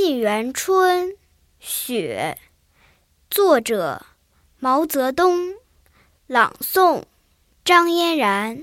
沁园春·雪》，作者毛泽东，朗诵张嫣然。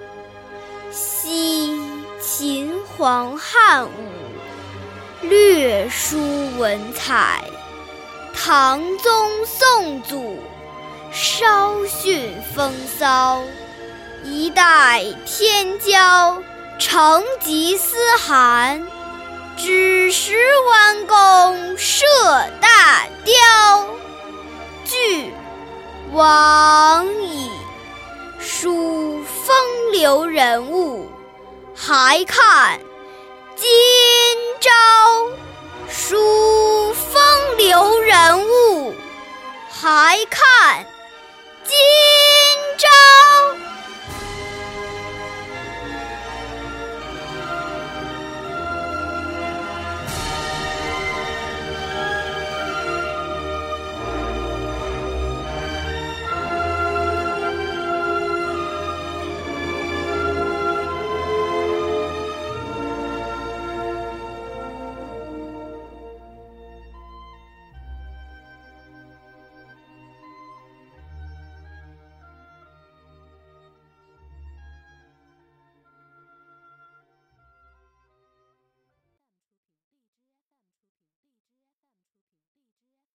惜秦皇汉武，略输文采；唐宗宋祖，稍逊风骚。一代天骄，成吉思汗，只识弯弓射大雕。俱往流人物，还看今朝。